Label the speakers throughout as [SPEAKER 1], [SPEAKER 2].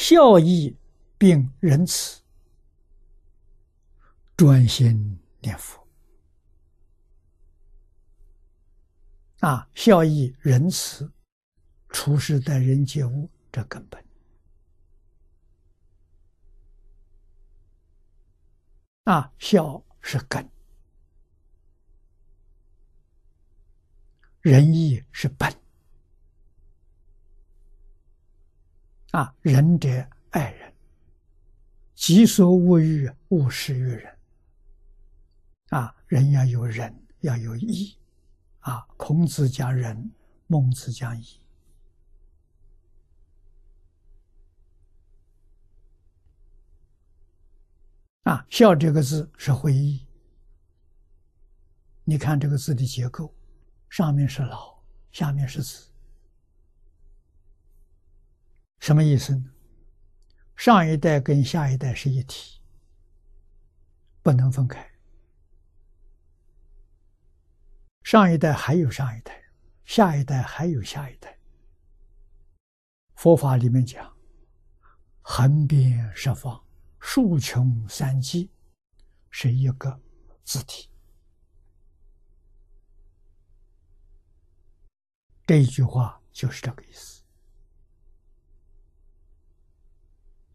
[SPEAKER 1] 孝义并仁慈，专心念佛。啊，孝义仁慈，处事待人接物，这根本。啊，孝是根，仁义是本。啊，仁者爱人，己所勿欲，勿施于人。啊，人要有仁，要有义。啊，孔子讲仁，孟子讲义。啊，孝这个字是会意。你看这个字的结构，上面是老，下面是子，什么意思呢？上一代跟下一代是一体，不能分开。上一代还有上一代，下一代还有下一代。佛法里面讲，横遍十方。数穷三际是一个字体，这一句话就是这个意思。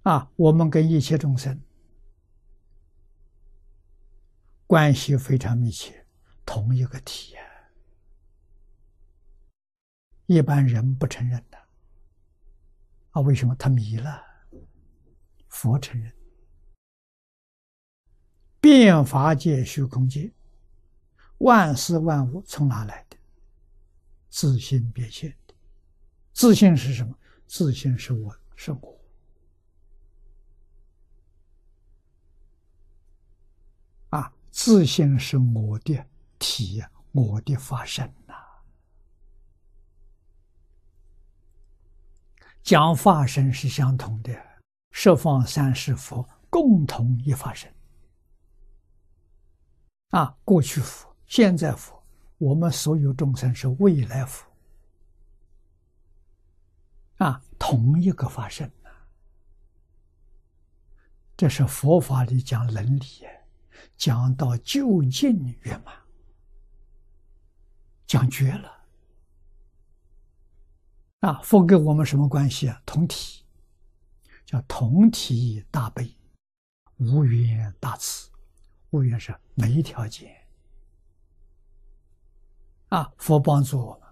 [SPEAKER 1] 啊，我们跟一切众生关系非常密切，同一个体呀。一般人不承认的，啊，为什么他迷了？佛承认。变法界、虚空界，万事万物从哪来的？自信变现的。自信是什么？自信是我，是我。啊，自信是我的体，我的发生呐。讲发生是相同的，十方三世佛共同一发生。啊，过去佛，现在佛，我们所有众生是未来佛。啊，同一个发生这是佛法里讲伦理，讲到究竟圆满，讲绝了。啊，佛跟我们什么关系啊？同体，叫同体大悲，无缘大慈。无缘是没条件啊！佛帮助我们，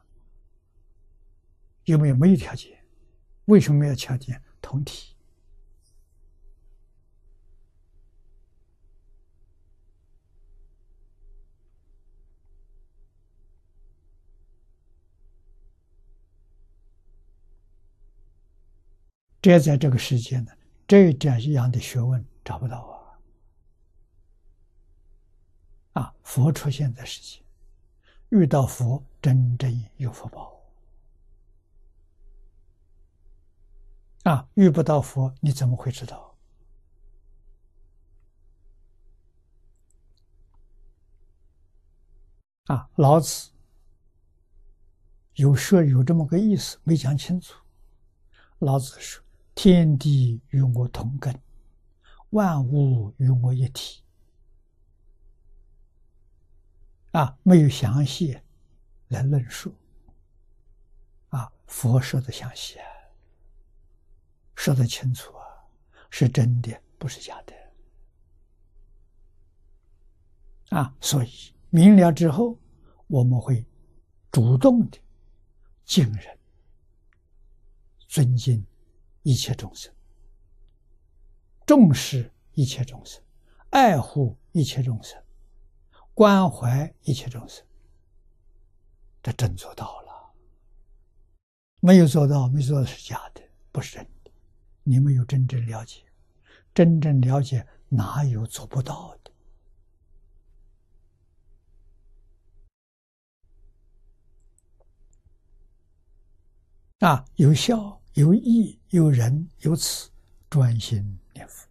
[SPEAKER 1] 有没有没有条件？为什么没有条件？同体这在这个世界呢，这这样的学问找不到啊。啊，佛出现在世界，遇到佛真正有福报。啊，遇不到佛，你怎么会知道？啊，老子有说有这么个意思，没讲清楚。老子说：“天地与我同根，万物与我一体。”啊，没有详细来论述。啊，佛说的详细啊，说的清楚啊，是真的，不是假的。啊，所以明了之后，我们会主动的敬人、尊敬一切众生，重视一切众生，爱护一切众生。关怀一切众生，这真做到了。没有做到，没做到是假的，不是真的。你没有真正了解，真正了解哪有做不到的？啊，有效，有义，有仁，有慈，专心念佛。